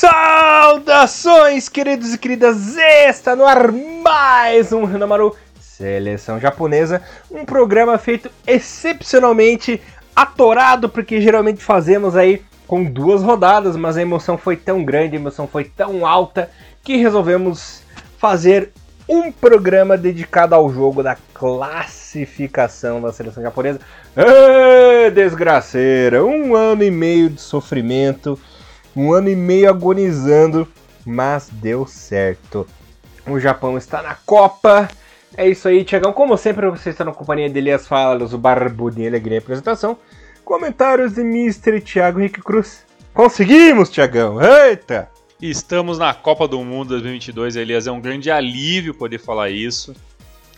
Saudações, queridos e queridas! Está no ar mais um Hanamaru Seleção Japonesa, um programa feito excepcionalmente atorado, porque geralmente fazemos aí com duas rodadas, mas a emoção foi tão grande, a emoção foi tão alta, que resolvemos fazer um programa dedicado ao jogo da classificação da seleção japonesa. Ê, desgraceira! Um ano e meio de sofrimento, um ano e meio agonizando, mas deu certo. O Japão está na Copa. É isso aí, Tiagão. Como sempre, você está na companhia de Elias Falas, o Barbudinho Alegria Apresentação. Comentários de Mr. Thiago Henrique Cruz. Conseguimos, Tiagão! Eita! Estamos na Copa do Mundo 2022, Elias. É um grande alívio poder falar isso.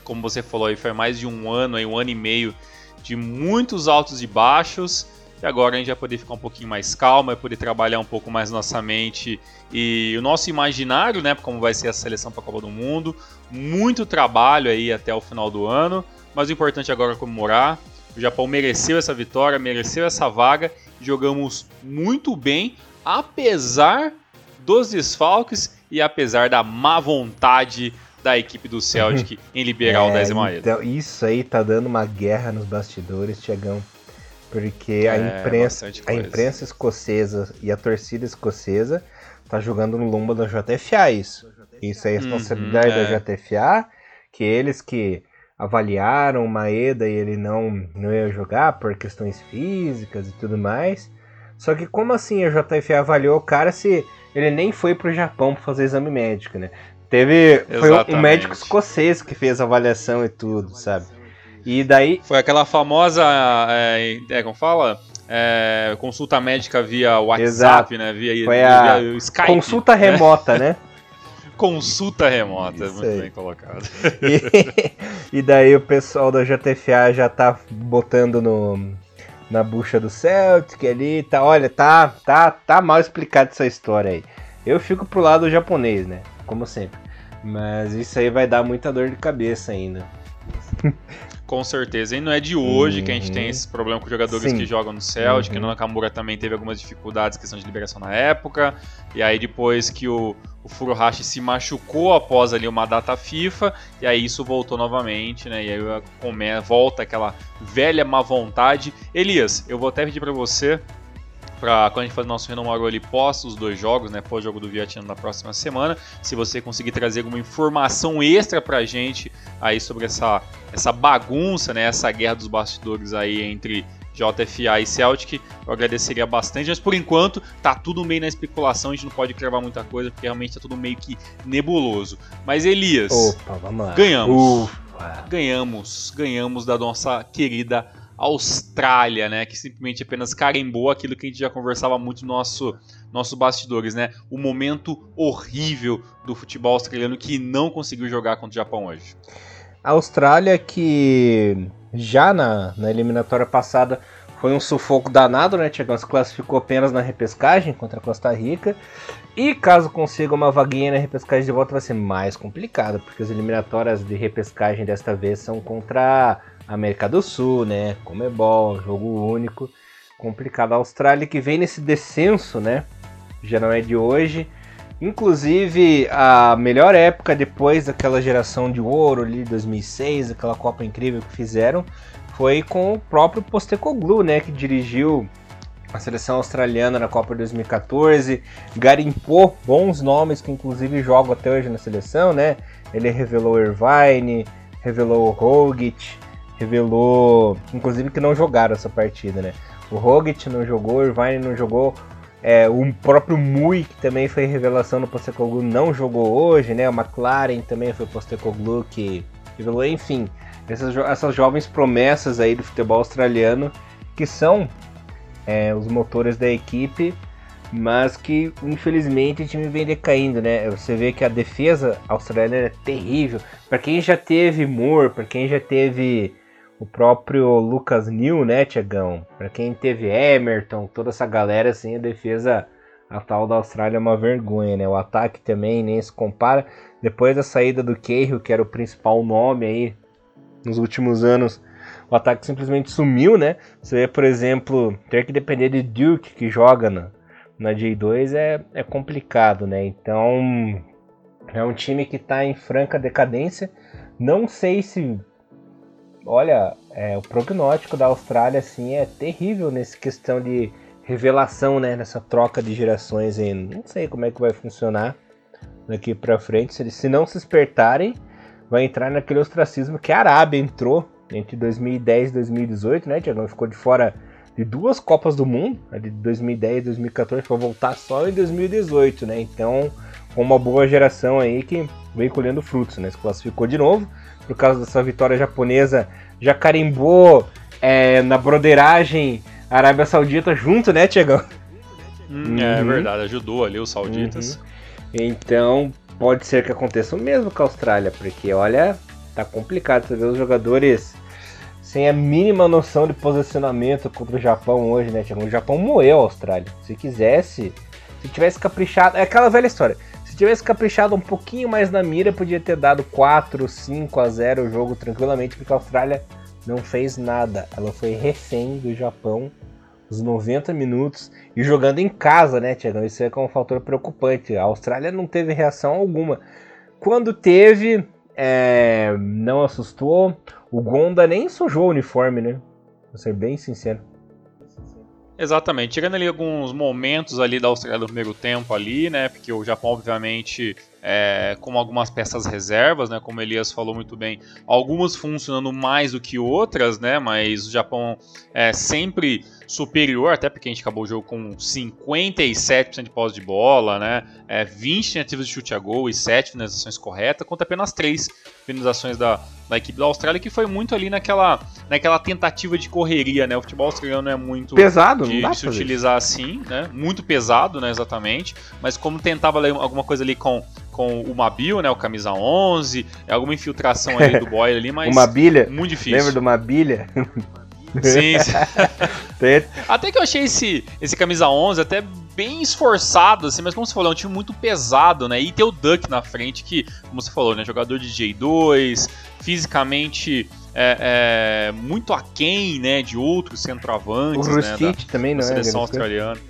Como você falou aí, foi mais de um ano, aí, um ano e meio de muitos altos e baixos. E agora a gente vai poder ficar um pouquinho mais calmo, vai poder trabalhar um pouco mais nossa mente e o nosso imaginário, né? Como vai ser a seleção para a Copa do Mundo. Muito trabalho aí até o final do ano, mas o importante agora é comemorar. O Japão mereceu essa vitória, mereceu essa vaga. Jogamos muito bem, apesar dos desfalques e apesar da má vontade da equipe do Celtic em liberar é, o Dez Então, isso aí tá dando uma guerra nos bastidores, Tiagão. Porque a, é, imprensa, a imprensa escocesa e a torcida escocesa tá jogando no lombo da JFA isso. Isso é responsabilidade uhum, é. da JFA, que eles que avaliaram o Maeda e ele não, não ia jogar por questões físicas e tudo mais. Só que como assim a JFA avaliou o cara se ele nem foi pro Japão para fazer exame médico, né? Teve foi um médico escocês que fez a avaliação e tudo, sabe? E daí foi aquela famosa é, é como fala? É, consulta médica via WhatsApp, Exato. né? Via, foi a via Skype, consulta né? remota, né? consulta remota, Isso muito aí. bem colocado. E, e, daí o pessoal da JFA já tá botando no, na bucha do Celtic ali, tá, olha, tá, tá, tá mal explicado essa história aí. Eu fico pro lado japonês, né? Como sempre. Mas isso aí vai dar muita dor de cabeça ainda. Com certeza. E não é de hoje uhum. que a gente tem uhum. esse problema com jogadores Sim. que jogam no Celtic. Uhum. O Nakamura também teve algumas dificuldades, questão de liberação na época. E aí depois que o, o Furuhashi se machucou após ali uma data FIFA, e aí isso voltou novamente, né? E aí come, volta aquela velha má vontade. Elias, eu vou até pedir para você para quando a gente fazer nosso Renomaru ali pós os dois jogos, né, pós jogo do Vietnã na próxima semana, se você conseguir trazer alguma informação extra pra gente aí sobre essa, essa bagunça, né, essa guerra dos bastidores aí entre JFA e Celtic, eu agradeceria bastante, mas por enquanto tá tudo meio na especulação, a gente não pode cravar muita coisa, porque realmente tá tudo meio que nebuloso. Mas Elias, Opa, ganhamos. Ufa. Ganhamos, ganhamos da nossa querida Austrália, né, que simplesmente apenas carimbou aquilo que a gente já conversava muito no nosso nossos bastidores, né? O momento horrível do futebol australiano que não conseguiu jogar contra o Japão hoje. A Austrália que já na, na eliminatória passada foi um sufoco danado, né? Tiagão se classificou apenas na repescagem contra a Costa Rica. E caso consiga uma vaguinha na repescagem de volta, vai ser mais complicado, porque as eliminatórias de repescagem desta vez são contra América do Sul, né? Comebol, jogo único. Complicado. A Austrália que vem nesse descenso, né? Já não é de hoje. Inclusive, a melhor época depois daquela geração de ouro ali, 2006, aquela Copa incrível que fizeram, foi com o próprio Postecoglou, né? Que dirigiu a seleção australiana na Copa 2014, garimpou bons nomes que inclusive jogam até hoje na seleção, né? Ele revelou Irvine, revelou Rogic, revelou, inclusive, que não jogaram essa partida, né? O Rogic não jogou, o Irvine não jogou, é, o próprio Mui, que também foi revelação no Postecoglou, não jogou hoje, né? O McLaren também foi Postecoglou que revelou, enfim, essas, essas jovens promessas aí do futebol australiano que são é, os motores da equipe, mas que infelizmente o time vem decaindo, né? Você vê que a defesa australiana é terrível. Para quem já teve Moore, para quem já teve o próprio Lucas New, né, Tiagão? Para quem teve Emerton, toda essa galera, assim, a defesa atual da Austrália é uma vergonha, né? O ataque também nem se compara. Depois da saída do Cahill, que era o principal nome aí nos últimos anos, o ataque simplesmente sumiu, né? Você vê, por exemplo, ter que depender de Duke, que joga na, na J2 é, é complicado, né? Então é um time que está em franca decadência. Não sei se. Olha, é, o prognóstico da Austrália assim é terrível nessa questão de revelação, né? Nessa troca de gerações aí. Não sei como é que vai funcionar daqui para frente. Se eles se não se espertarem, vai entrar naquele ostracismo que a Arábia entrou entre 2010 e 2018, né? Tiagão ficou de fora de duas Copas do Mundo, a de 2010 e 2014, para voltar só em 2018, né? Então, com uma boa geração aí que vem colhendo frutos, né? Se classificou de novo por causa dessa vitória japonesa, já carimbou é, na broderagem Arábia Saudita junto, né, Tiagão? Hum, é uhum. É verdade, ajudou ali os sauditas. Uhum. Então, pode ser que aconteça o mesmo com a Austrália, porque olha, tá complicado você ver os jogadores sem a mínima noção de posicionamento contra o Japão hoje, né, Tiagão? O Japão moeu a Austrália. Se quisesse, se tivesse caprichado. É aquela velha história. Se tivesse caprichado um pouquinho mais na mira, podia ter dado 4, 5 a 0 o jogo tranquilamente, porque a Austrália não fez nada. Ela foi refém do Japão os 90 minutos e jogando em casa, né, Tiagão? Isso é um fator preocupante. A Austrália não teve reação alguma. Quando teve, é, não assustou. O Gonda nem sujou o uniforme, né? Vou ser bem sincero. Exatamente, tirando ali alguns momentos ali da Austrália no primeiro tempo ali, né? Porque o Japão, obviamente, é, com algumas peças reservas, né? Como Elias falou muito bem, algumas funcionando mais do que outras, né? Mas o Japão é sempre superior, até porque a gente acabou o jogo com 57% de posse de bola, né? É, 20 tentativas de chute a gol e 7 finalizações corretas, contra apenas 3 finalizações da, da equipe da Austrália, que foi muito ali naquela, naquela tentativa de correria, né? O futebol australiano é muito pesado, de, de se utilizar assim, né? Muito pesado, né? Exatamente. Mas como tentava alguma coisa ali com com o Mabil, né, o camisa 11, é alguma infiltração ali do Boyle ali, mas uma bilha? muito difícil. Lembra de uma bilha? Sim. sim. até que eu achei esse, esse camisa 11 até bem esforçado, assim, mas como você falou, é um time muito pesado, né? E tem o Duck na frente, que, como você falou, né? Jogador de J2, fisicamente é, é, muito aquém, né? De outros centroavantes, o né? Da, também, não da é, seleção australiana.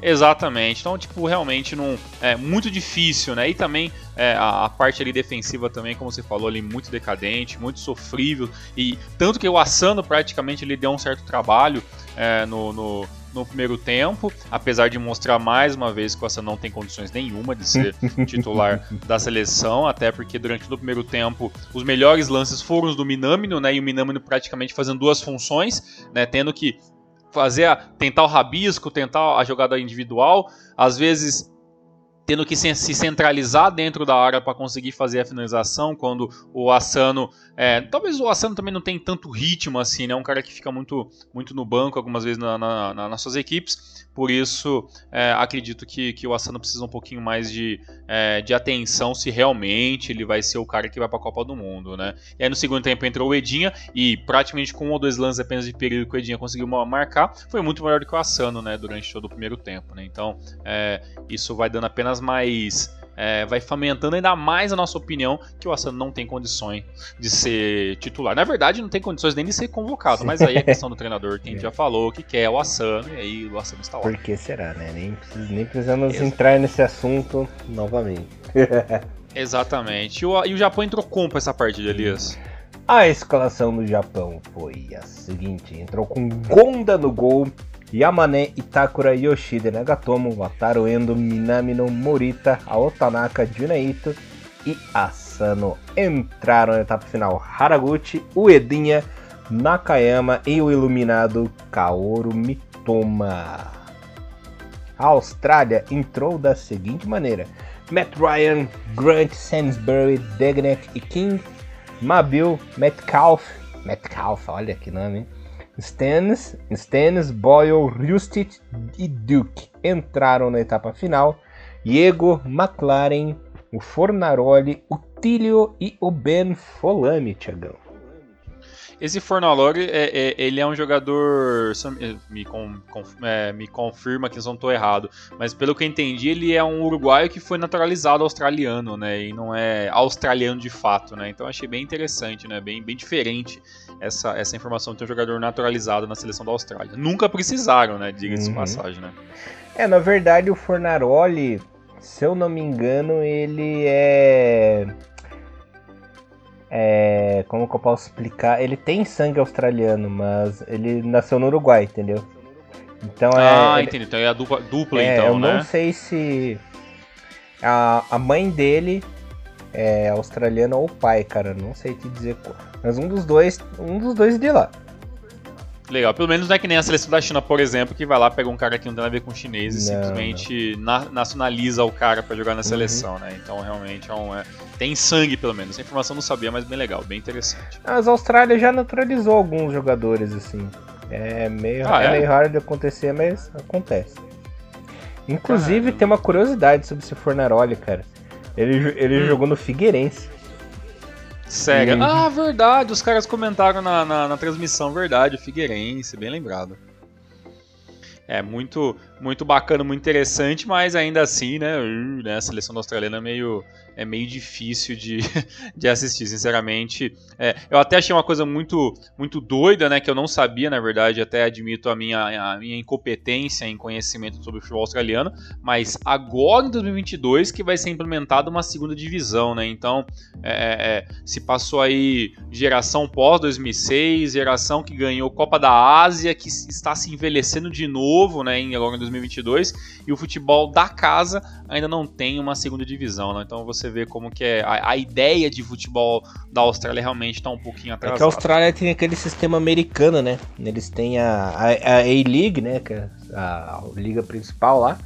Exatamente. Então, tipo, realmente não é muito difícil, né? E também é, a, a, parte ali defensiva também, como você falou ali, muito decadente, muito sofrível. E tanto que o Asano praticamente ele deu um certo trabalho é, no, no, no, primeiro tempo, apesar de mostrar mais uma vez que o Asano não tem condições nenhuma de ser titular da seleção, até porque durante o primeiro tempo os melhores lances foram os do Minamino, né? E o Minamino praticamente fazendo duas funções, né? Tendo que fazer a, tentar o rabisco, tentar a jogada individual, às vezes tendo que se centralizar dentro da área para conseguir fazer a finalização, quando o Asano, é, talvez o Asano também não tem tanto ritmo assim, né? Um cara que fica muito, muito no banco algumas vezes na, na, na, nas suas equipes, por isso é, acredito que, que o Asano precisa um pouquinho mais de, é, de atenção se realmente ele vai ser o cara que vai para a Copa do Mundo, né? E aí no segundo tempo entrou o Edinha e praticamente com um ou dois lances apenas de perigo que o Edinha conseguiu marcar, foi muito melhor do que o Asano, né? Durante todo o primeiro tempo, né? Então é, isso vai dando apenas mais. É, vai fomentando ainda mais a nossa opinião que o Asano não tem condições de ser titular. Na verdade, não tem condições nem de ser convocado, mas aí é questão do treinador, que a gente já falou, que quer o Asano, e aí o Asano está lá. Por que será, né? Nem, nem precisamos Exato. entrar nesse assunto novamente. Exatamente. E o, e o Japão entrou como para essa partida, Elias? A escalação do Japão foi a seguinte: entrou com Gonda no gol, Yamane, Itakura, Yoshida, Nagatomo, Wataru Endo, Minamino, Morita, Aotanaka, Junaito e Asano entraram na etapa final. Haraguchi, Uedinha, Nakayama e o iluminado Kaoru Mitoma. A Austrália entrou da seguinte maneira: Matt Ryan, Grant Sainsbury, Degnet e King, Mabil, Metcalf, Metcalf, olha que nome, hein? Stennis, Stennis, Boyle, Rustit e Duke entraram na etapa final. Diego, McLaren, o Fornaroli, o Tilio e o Ben Folami, Tiagão. Esse Fornalori, é, é, ele é um jogador. Me, com, com, é, me confirma que eu não estou errado. Mas pelo que eu entendi, ele é um uruguaio que foi naturalizado australiano, né? E não é australiano de fato, né? Então achei bem interessante, né? Bem, bem diferente essa, essa informação de ter um jogador naturalizado na seleção da Austrália. Nunca precisaram, né? Diga-se uhum. de passagem, né? É, na verdade o Fornaroli, se eu não me engano, ele é. Como que eu posso explicar? Ele tem sangue australiano, mas ele nasceu no Uruguai, entendeu? Então é. Ah, entendi. Então é a dupla, dupla é, então, eu né? não sei se. A, a mãe dele é australiana ou o pai, cara. Não sei te dizer. Mas um dos dois. Um dos dois de lá. Legal, pelo menos não é que nem a seleção da China, por exemplo, que vai lá, pega um cara que não tem nada a ver com chinês e não, simplesmente não. Na, nacionaliza o cara para jogar na uhum. seleção, uhum. né? Então realmente é um, é, tem sangue, pelo menos. Essa informação não sabia, mas bem legal, bem interessante. As Austrália já naturalizou alguns jogadores, assim. É meio, ah, é? é meio raro de acontecer, mas acontece. Inclusive, Caramba. tem uma curiosidade sobre esse Fornaroli, cara. Ele, ele hum. jogou no Figueirense. Sério? Ah, verdade, os caras comentaram na, na, na transmissão, verdade, o Figueirense, bem lembrado. É muito, muito bacana, muito interessante, mas ainda assim, né, uh, né a seleção australiana é meio, é meio difícil de, de assistir, sinceramente. É, eu até achei uma coisa muito, muito doida, né, que eu não sabia, na verdade, até admito a minha, a minha incompetência em conhecimento sobre o futebol australiano, mas agora em 2022 que vai ser implementada uma segunda divisão, né, então é, é, se passou aí geração pós-2006, geração que ganhou Copa da Ásia, que está se envelhecendo de novo, né, agora em 2022, e o futebol da casa ainda não tem uma segunda divisão, né, então você vê como que é a, a ideia de futebol da Austrália realmente está um pouquinho atrasada. É que a Austrália tem aquele sistema americano, né? Eles têm a A-League, né? Que é a, a, liga principal lá.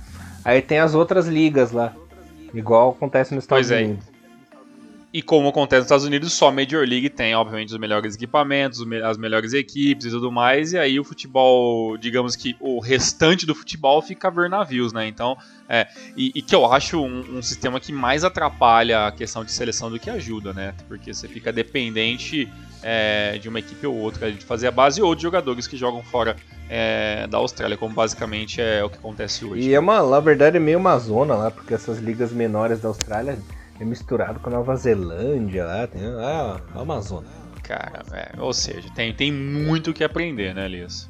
Aí tem as outras ligas lá. Igual acontece nos Estados pois é. Unidos. É. E como acontece nos Estados Unidos, só a Major League tem, obviamente, os melhores equipamentos, as melhores equipes e tudo mais. E aí o futebol, digamos que o restante do futebol fica a ver navios, né? Então, é, e, e que eu acho um, um, sistema que mais atrapalha a questão de seleção do que ajuda, né? Porque você fica dependente é, de uma equipe ou outra de fazer a base ou de jogadores que jogam fora é, da Austrália, como basicamente é o que acontece hoje. E é uma, na verdade, é meio uma zona lá, porque essas ligas menores da Austrália é misturado com a Nova Zelândia lá, tem ah, a Amazônia. Cara, é, ou seja, tem, tem muito o que aprender, né, Elias?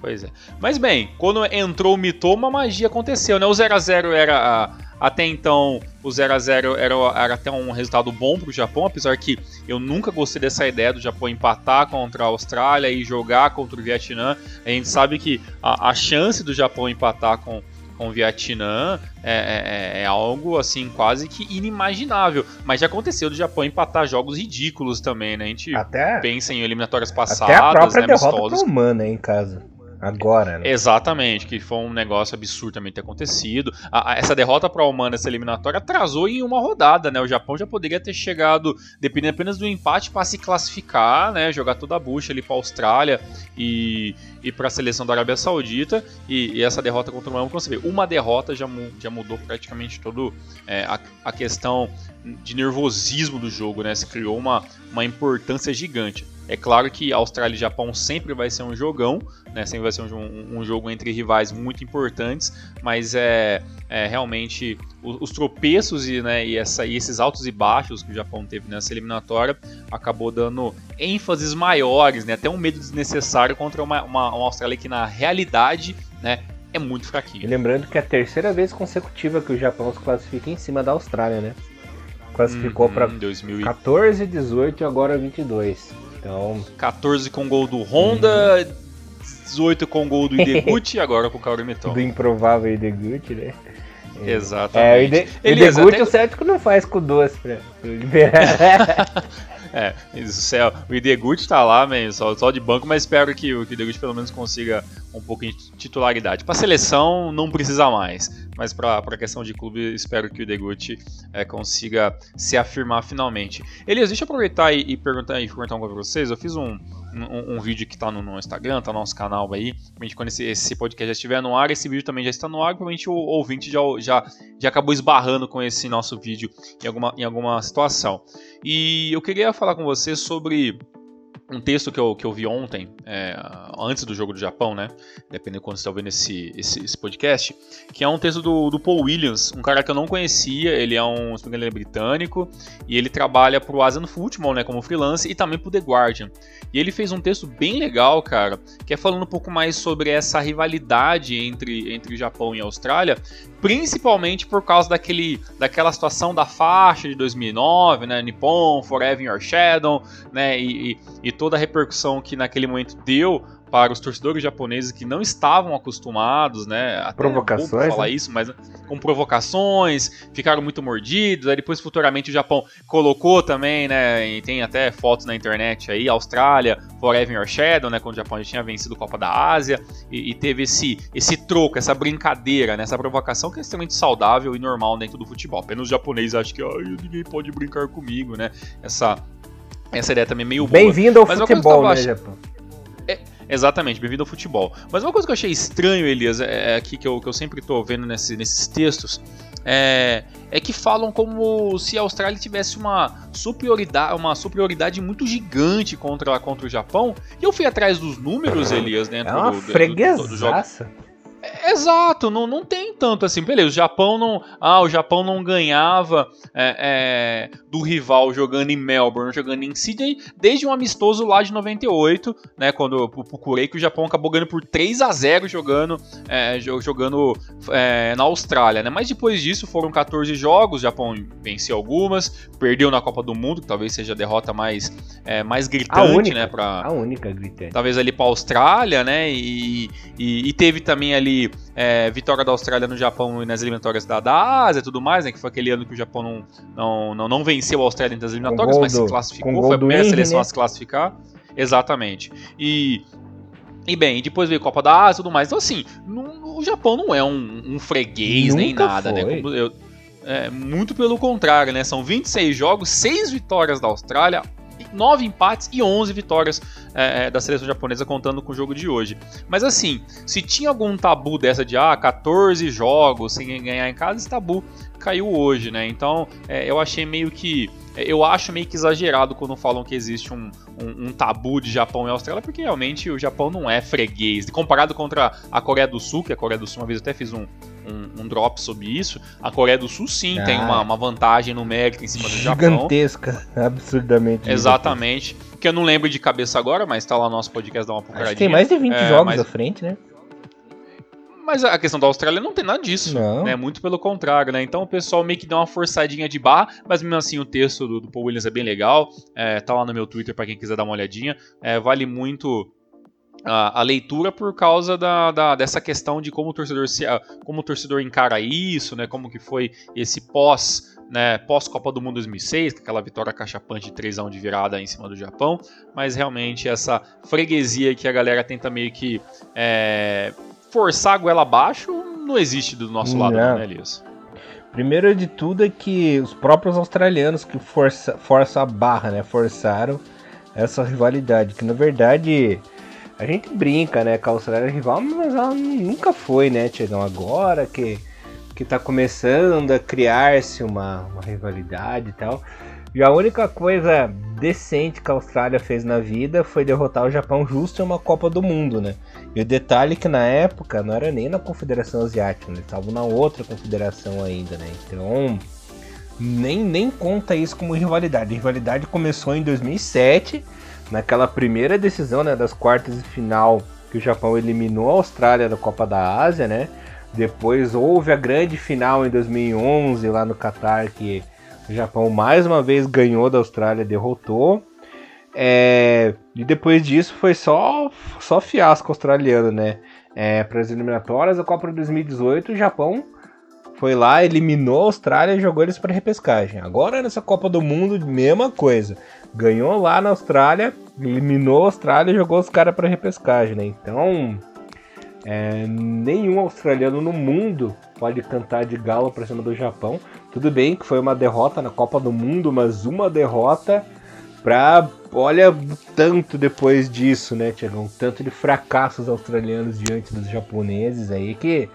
Pois é. Mas bem, quando entrou o Mitoma, a magia aconteceu, né? O 0x0 era. Até então, o 0x0 era, era até um resultado bom para o Japão, apesar que eu nunca gostei dessa ideia do Japão empatar contra a Austrália e jogar contra o Vietnã. A gente sabe que a, a chance do Japão empatar com, com o Vietnã é, é, é, é, algo assim quase que inimaginável. Mas já aconteceu do Japão empatar jogos ridículos também, né? A gente até, pensa em eliminatórias passadas, até a própria né, derrota humana em casa. Agora, né? Exatamente, que foi um negócio absurdo também acontecido. A, a, essa derrota para a Humana, essa eliminatória, atrasou em uma rodada, né? O Japão já poderia ter chegado, dependendo apenas do empate, para se classificar, né? Jogar toda a bucha ali para a Austrália e, e para a seleção da Arábia Saudita. E, e, essa derrota contra o Humana, como você vê, uma derrota já, já mudou praticamente todo é, a, a questão de nervosismo do jogo, né? Se criou uma, uma importância gigante. É claro que Austrália e Japão sempre vai ser um jogão, né? Sempre vai ser um, um jogo entre rivais muito importantes, mas é, é realmente os, os, tropeços e, né, e, essa, e esses altos e baixos que o Japão teve nessa eliminatória acabou dando ênfases maiores, né? Até um medo desnecessário contra uma, uma, uma Austrália que na realidade, né? É muito fraquinho. E lembrando que é a terceira vez consecutiva que o Japão se classifica em cima da Austrália, né? Classificou uhum, para 14, 18 e agora 22. Então. 14 com gol do Honda, 18 com gol do Ideguchi e agora com o Kaori Meton. Do improvável Ideguchi, né? Exatamente. É, o Ideguchi até... o Celtic não faz com duas pra liberar. É, isso, o Ideguchi tá lá, man, só, só de banco, mas espero que o Ideguchi pelo menos consiga um pouco de titularidade. Para seleção, não precisa mais, mas para a questão de clube, espero que o Ideguchi é, consiga se afirmar finalmente. Elias, deixa eu aproveitar e, e perguntar e perguntar uma para vocês. Eu fiz um, um, um, vídeo que está no, no, Instagram, tá no nosso canal aí. Quando esse, esse, podcast já estiver no ar, esse vídeo também já está no ar. Provavelmente o ouvinte já, já, já acabou esbarrando com esse nosso vídeo em alguma, em alguma situação. E eu queria falar com você sobre um texto que eu, que eu vi ontem, é, antes do jogo do Japão, né? Dependendo de quando você está ouvindo esse, esse, esse, podcast, que é um texto do, do, Paul Williams, um cara que eu não conhecia, ele é um ele é britânico, e ele trabalha o Asian Football, né, como freelance, e também para o The Guardian. E ele fez um texto bem legal, cara, que é falando um pouco mais sobre essa rivalidade entre, entre Japão e Austrália, principalmente por causa daquele, daquela situação da faixa de 2009, né, Nippon, Forever in Your Shadow, né, e, e, e toda a repercussão que naquele momento deu para os torcedores japoneses que não estavam acostumados, né? Até provocações. É falar né? isso, mas com provocações, ficaram muito mordidos. Aí depois futuramente o Japão colocou também, né? E tem até fotos na internet aí, Austrália, Forever Your Shadow, né? Quando o Japão já tinha vencido a Copa da Ásia e, e teve esse esse troco, essa brincadeira, né? Essa provocação que é extremamente saudável e normal dentro do futebol. Apenas os japoneses acham que ninguém pode brincar comigo, né? Essa essa ideia também é meio boa. Bem-vindo ao Mas futebol, né, Japão? É, exatamente, bem-vindo ao futebol. Mas uma coisa que eu achei estranho, Elias, é, é aqui que eu, que eu sempre estou vendo nesse, nesses textos, é, é, que falam como se a Austrália tivesse uma superioridade, uma superioridade muito gigante contra, contra o Japão. E eu fui atrás dos números, Elias, dentro é uma do, do, do, do jogo. Exato, não, não tem tanto assim. Beleza, o Japão não. Ah, o Japão não ganhava é, é, do rival jogando em Melbourne, jogando em Sydney, desde um amistoso lá de 98, né? Quando eu procurei que o Japão acabou ganhando por 3 a 0 jogando, é, jogando é, na Austrália, né? Mas depois disso foram 14 jogos, o Japão venceu algumas, perdeu na Copa do Mundo, que talvez seja a derrota mais, é, mais gritante, a única, né? Pra, a única gritante. Talvez ali para a Austrália, né? E, e, e teve também ali é, vitória da Austrália no Japão e nas eliminatórias da, da Ásia e tudo mais, né? Que foi aquele ano que o Japão não, não, não, não venceu a Austrália nas eliminatórias, mas do, se classificou, foi a primeira seleção né? a se classificar. Exatamente. E, e bem, depois veio a Copa da Ásia e tudo mais. Então, assim, o Japão não é um, um freguês Nunca nem nada, né? foi. né? Eu, é, muito pelo contrário, né? São 26 jogos, 6 vitórias da Austrália, 9 empates e 11 vitórias é, é, da seleção japonesa contando com o jogo de hoje. Mas assim, se tinha algum tabu dessa de ah, 14 jogos sem ganhar em casa, esse tabu caiu hoje, né? Então é, eu achei meio que. É, eu acho meio que exagerado quando falam que existe um, um, um, tabu de Japão e Austrália, porque realmente o Japão não é freguês. Comparado contra a Coreia do Sul, que a Coreia do Sul uma vez até fiz um, um, um, drop sobre isso. A Coreia do Sul sim ah, tem uma, uma, vantagem numérica em cima do Japão. Gigantesca, absurdamente. Exatamente. Que eu não lembro de cabeça agora, mas tá lá no nosso podcast, dá uma procuradinha. tem mais de 20 é, jogos mas... à frente, né? Mas a questão da Austrália não tem nada disso, não. né? Muito pelo contrário, né? Então o pessoal meio que dá uma forçadinha de barra, mas mesmo assim o texto do, do Paul Williams é bem legal. É, tá lá no meu Twitter para quem quiser dar uma olhadinha. É, vale muito a, a, leitura por causa da, da, dessa questão de como o torcedor se, como o torcedor encara isso, né? Como que foi esse pós, né, pós Copa do Mundo 2006, com aquela vitória cachapante de 3 a 1 de virada em cima do Japão, mas realmente essa freguesia que a galera tenta meio que é, forçar a goela abaixo não existe do nosso lado, não, né, Elias? Primeiro de tudo é que os próprios australianos que força, força a barra, né, forçaram essa rivalidade, que na verdade a gente brinca, né, a Austrália é rival, mas ela nunca foi, né, Tiagão? Agora que, que tá começando a criar-se uma, uma rivalidade e tal. E a única coisa decente que a Austrália fez na vida foi derrotar o Japão justo em uma Copa do Mundo, né? E o detalhe é que na época não era nem na Confederação Asiática, né? eles estavam na outra confederação ainda, né? Então nem, nem conta isso como rivalidade. A rivalidade começou em 2007 naquela primeira decisão né, das quartas de final que o Japão eliminou a Austrália da Copa da Ásia, né? Depois houve a grande final em 2011 lá no Catar que o Japão mais uma vez ganhou da Austrália, derrotou. É, e depois disso foi só só fiasco australiano, né? É, para as eliminatórias da Copa de 2018 o Japão foi lá, eliminou a Austrália e jogou eles para repescagem. Agora nessa Copa do Mundo, mesma coisa ganhou lá na Austrália, eliminou a Austrália e jogou os caras para repescagem, né? Então, é, nenhum australiano no mundo pode cantar de galo para cima do Japão. Tudo bem que foi uma derrota na Copa do Mundo, mas uma derrota pra. Olha, tanto depois disso, né, Tiagão? Tanto de fracassos australianos diante dos japoneses aí que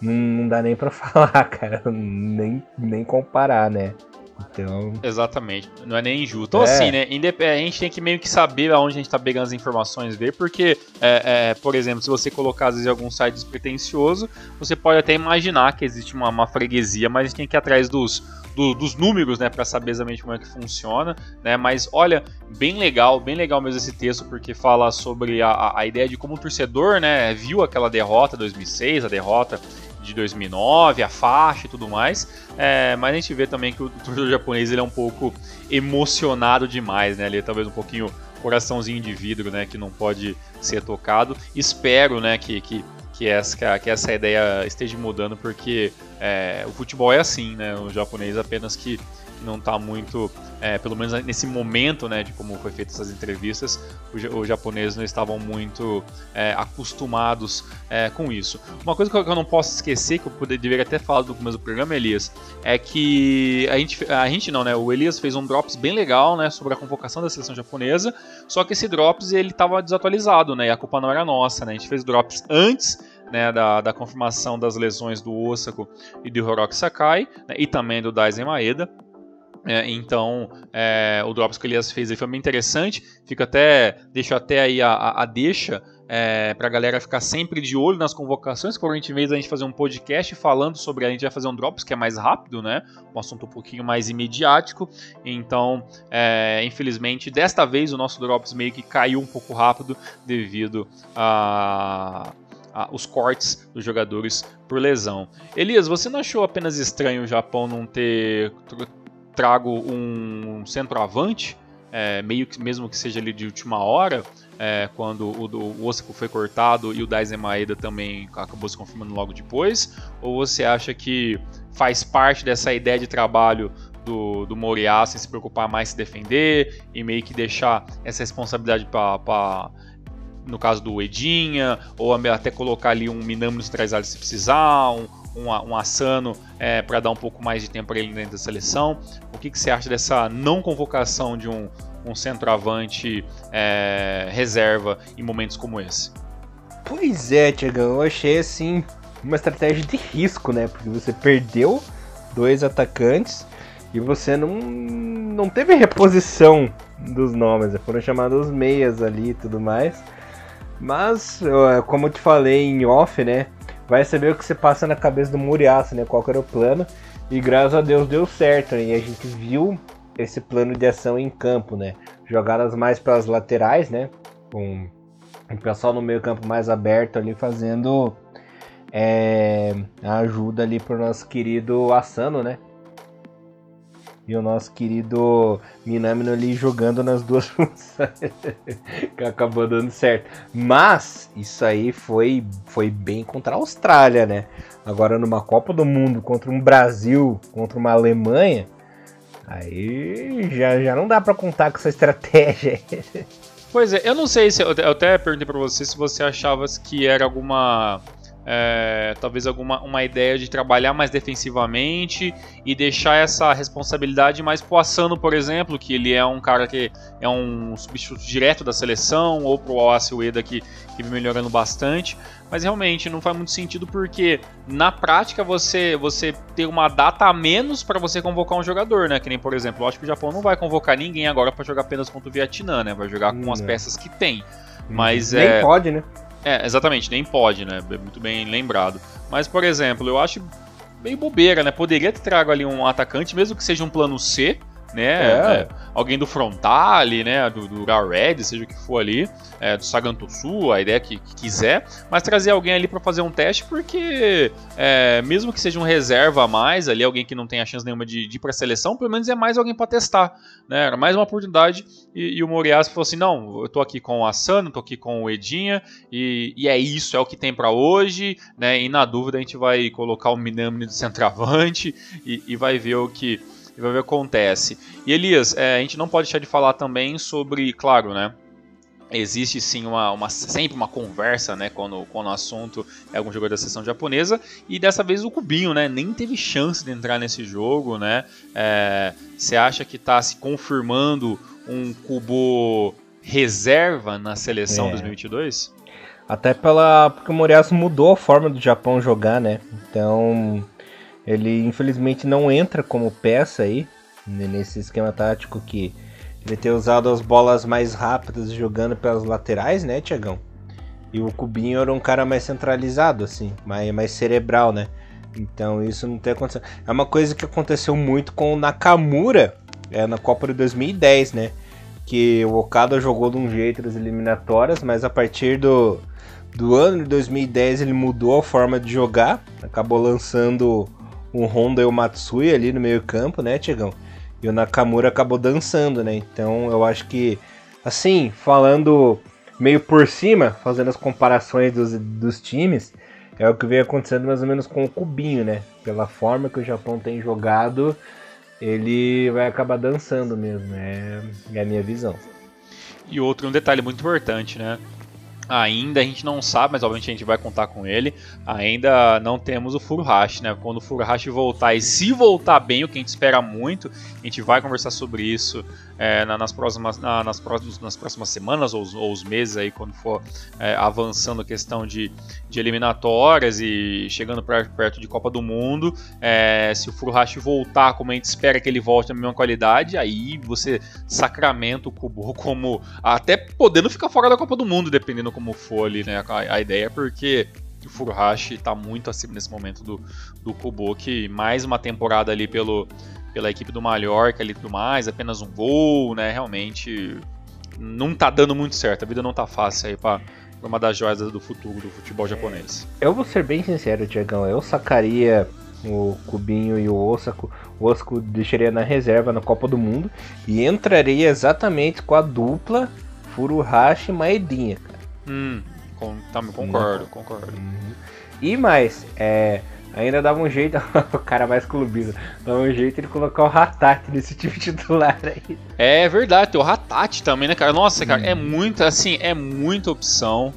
não, não dá nem para falar, cara. Nem, nem comparar, né? Então... Exatamente, não é nem injusto. Então, é. assim, né? A gente tem que meio que saber aonde a gente tá pegando as informações, ver, porque, é, é, por exemplo, se você colocar às vezes algum site despretensioso, você pode até imaginar que existe uma, uma freguesia, mas a gente tem que ir atrás dos, do, dos números, né, para saber exatamente como é que funciona, né? Mas olha, bem legal, bem legal mesmo esse texto porque fala sobre a, a ideia de como o torcedor, né, viu aquela derrota 2006, a derrota de 2009, a faixa e tudo mais. É, mas a gente vê também que o torcedor japonês ele é um pouco emocionado demais, né? Ele é talvez um pouquinho coraçãozinho de vidro, né? Que não pode ser tocado. Espero, né? Que, que, que, essa, que essa ideia esteja mudando, porque é, o futebol é assim, né? O japonês apenas que não está muito, é, pelo menos nesse momento, né, de como foi feita essas entrevistas, os japoneses não estavam muito é, acostumados é, com isso. Uma coisa que eu, não posso esquecer, que eu poderia, deveria até falar do começo do programa, Elias, é que a gente, a gente não, né, o Elias fez um drops bem legal, né, sobre a convocação da seleção japonesa, só que esse drops ele estava desatualizado, né, e a culpa não era nossa, né, a gente fez drops antes né, da, da, confirmação das lesões do Osako e do Hiroki Sakai, né, e também do Daisen Maeda. É, então, é, o Drops que o Elias fez aí foi bem interessante. Fica até, deixo até aí a, a, a deixa é, para a galera ficar sempre de olho nas convocações. Provavelmente, em vez da gente fazer um podcast falando sobre, a gente vai fazer um Drops que é mais rápido, né? Um assunto um pouquinho mais imediático. Então, é, infelizmente, desta vez o nosso Drops meio que caiu um pouco rápido devido a os cortes dos jogadores por lesão. Elias, você não achou apenas estranho o Japão não ter trago um centroavante, é, meio que mesmo que seja ali de última hora, é, quando o, o Osako foi cortado e o Daisen Maeda também acabou se confirmando logo depois? Ou você acha que faz parte dessa ideia de trabalho do, do Moriarty se preocupar mais em se defender e meio que deixar essa responsabilidade para no caso do Edinha, ou até colocar ali um Minami nos trás se precisar, um, um, um Asano é, para dar um pouco mais de tempo para ele dentro da seleção. O que, que você acha dessa não convocação de um, um centroavante é, reserva em momentos como esse? Pois é, Tiagão, eu achei assim uma estratégia de risco, né? Porque você perdeu dois atacantes e você não, não teve reposição dos nomes, né? foram chamados meias ali e tudo mais. Mas, como eu te falei em off, né? Vai saber o que se passa na cabeça do Muriaço, né? Qual era o plano. E graças a Deus deu certo, né? E a gente viu esse plano de ação em campo, né? Jogadas mais para as laterais, né? Com o pessoal no meio campo mais aberto ali fazendo é, ajuda ali pro nosso querido Asano, né? E o nosso querido Minamino ali jogando nas duas funções, que acabou dando certo. Mas isso aí foi, foi bem contra a Austrália, né? Agora numa Copa do Mundo contra um Brasil, contra uma Alemanha, aí já, já não dá para contar com essa estratégia. Pois é, eu não sei se eu até perguntei para você se você achava que era alguma é, talvez alguma uma ideia de trabalhar mais defensivamente e deixar essa responsabilidade mais pro Asano, por exemplo, que ele é um cara que é um substituto direto da seleção, ou pro Oasi Ueda que, que vem melhorando bastante. Mas realmente não faz muito sentido porque na prática você você ter uma data a menos para você convocar um jogador, né? Que nem por exemplo, eu acho que o Japão não vai convocar ninguém agora para jogar apenas contra o Vietnã, né? Vai jogar com as peças que tem. Mas Nem é... pode, né? É, exatamente, nem pode, né? Muito bem lembrado. Mas, por exemplo, eu acho meio bobeira, né? Poderia ter trago ali um atacante, mesmo que seja um plano C, né? É. É, alguém do Frontale, né? Do, do Red, seja o que for ali, é, do Sagantosu, a ideia que, que, quiser, mas trazer alguém ali para fazer um teste, porque é, mesmo que seja um reserva a mais, ali alguém que não tenha chance nenhuma de, de ir para seleção, pelo menos é mais alguém para testar, né? Era mais uma oportunidade e, e o Morias falou assim: não, eu tô aqui com o Asano, tô aqui com o Edinha e, e é isso, é o que tem para hoje, né? E na dúvida a gente vai colocar o Minami do centroavante e, e vai ver o que e vai ver o que acontece. E Elias, é, a gente não pode deixar de falar também sobre, claro, né? Existe sim uma, uma, sempre uma conversa, né, quando, quando o assunto é algum jogador da seleção japonesa, e dessa vez o Cubinho, né, nem teve chance de entrar nesse jogo, né, você é, acha que está se confirmando um Kubo reserva na seleção é. 2022? Até pela, porque o Moriyasu mudou a forma do Japão jogar, né, então ele infelizmente não entra como peça aí Nesse esquema tático que ele tem usado as bolas mais rápidas jogando pelas laterais, né, Tiagão? E o Cubinho era um cara mais centralizado, assim, mais, mais cerebral, né? Então isso não tem acontecido. É uma coisa que aconteceu muito com o Nakamura é, na Copa de 2010, né? Que o Okada jogou de um jeito nas eliminatórias, mas a partir do, do ano de 2010 ele mudou a forma de jogar, acabou lançando o Honda e o Matsui ali no meio campo, né, Tiagão? E o Nakamura acabou dançando, né? Então eu acho que, assim, falando meio por cima, fazendo as comparações dos, dos times, é o que vem acontecendo mais ou menos com o Cubinho, né? Pela forma que o Japão tem jogado, ele vai acabar dançando mesmo, é, é a minha visão. E outro um detalhe muito importante, né? Ainda a gente não sabe, mas obviamente a gente vai contar com ele. Ainda não temos o Furuhashi, né? Quando o Furuhashi voltar e se voltar bem, o que a gente espera muito, a gente vai conversar sobre isso é, nas, próximas, na, nas, próximas, nas próximas semanas ou ou os meses aí, quando for é, avançando a questão de, de eliminatórias e chegando perto, perto de Copa do Mundo. É, se o Furuhashi voltar como a gente espera que ele volte na mesma qualidade, aí você sacramenta o Kubo como até podendo ficar fora da Copa do Mundo, dependendo como for ali, né? A, a ideia é porque o Furuhashi está muito acima nesse momento do, do que mais uma temporada ali pelo pela equipe do Mallorca ali tudo mais, apenas um gol, né? Realmente não tá dando muito certo, a vida não tá fácil aí para uma das joias do futuro do futebol japonês. Eu vou ser bem sincero, Tiagão, eu sacaria o Cubinho e o Osako. O Osako deixaria na reserva na Copa do Mundo e entraria exatamente com a dupla Furuhashi e Maedinha, cara. Hum, com, tá, concordo, Não. concordo. Uhum. E mais, é, Ainda dava um jeito, o cara mais clubista, dava um jeito de colocar o Ratat nesse time titular aí. É verdade, tem o Ratat também, né, cara? Nossa, cara, hum. é muita, assim, é muita opção.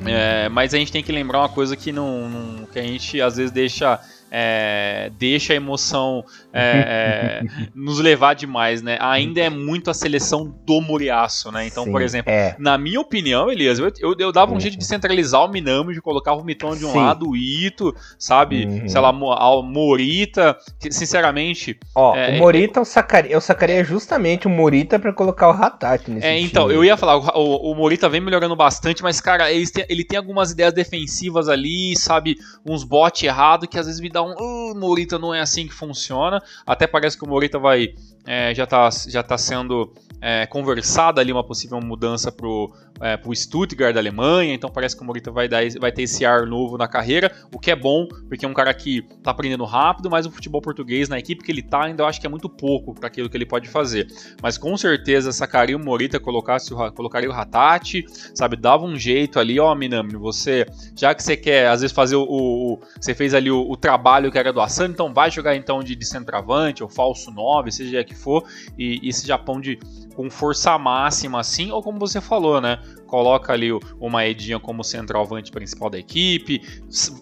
Hum. É, mas a gente tem que lembrar uma coisa que não, não que a gente às vezes deixa é, deixa a emoção é, é, nos levar demais, né? Ainda é muito a seleção do Muriaço, né? Então, Sim, por exemplo, é. na minha opinião, Elias, eu, eu, eu dava um uhum. jeito de centralizar o Minami, de colocar o Mitão de um Sim. lado, o Ito, sabe? Uhum. Sei lá, a Morita, que, sinceramente... Ó, é, o Morita eu sacaria, eu sacaria justamente o Morita para colocar o Hatat nesse É, então, time. eu ia falar, o, o, Morita vem melhorando bastante, mas, cara, ele tem, ele tem algumas ideias defensivas ali, sabe? Uns botes errados que às vezes me dá um. Uh, Morita não é assim que funciona. Até parece que o Morita vai. É, já está já tá sendo é, conversada ali uma possível mudança pro, é, pro Stuttgart da Alemanha, então parece que o Morita vai, dar, vai ter esse ar novo na carreira, o que é bom, porque é um cara que tá aprendendo rápido, mas o futebol português, na equipe que ele tá, ainda eu acho que é muito pouco para aquilo que ele pode fazer. Mas com certeza sacaria o Morita, colocasse o, colocaria o Hatati, sabe, dava um jeito ali, ó, Minami, você, já que você quer às vezes fazer o, o você fez ali o, o, trabalho que era do Asano, então vai jogar então de, de centroavante ou falso 9, seja que for, e esse Japão de com força máxima assim, ou como você falou, né? Coloca ali o, o Maedinha como centroavante principal da equipe,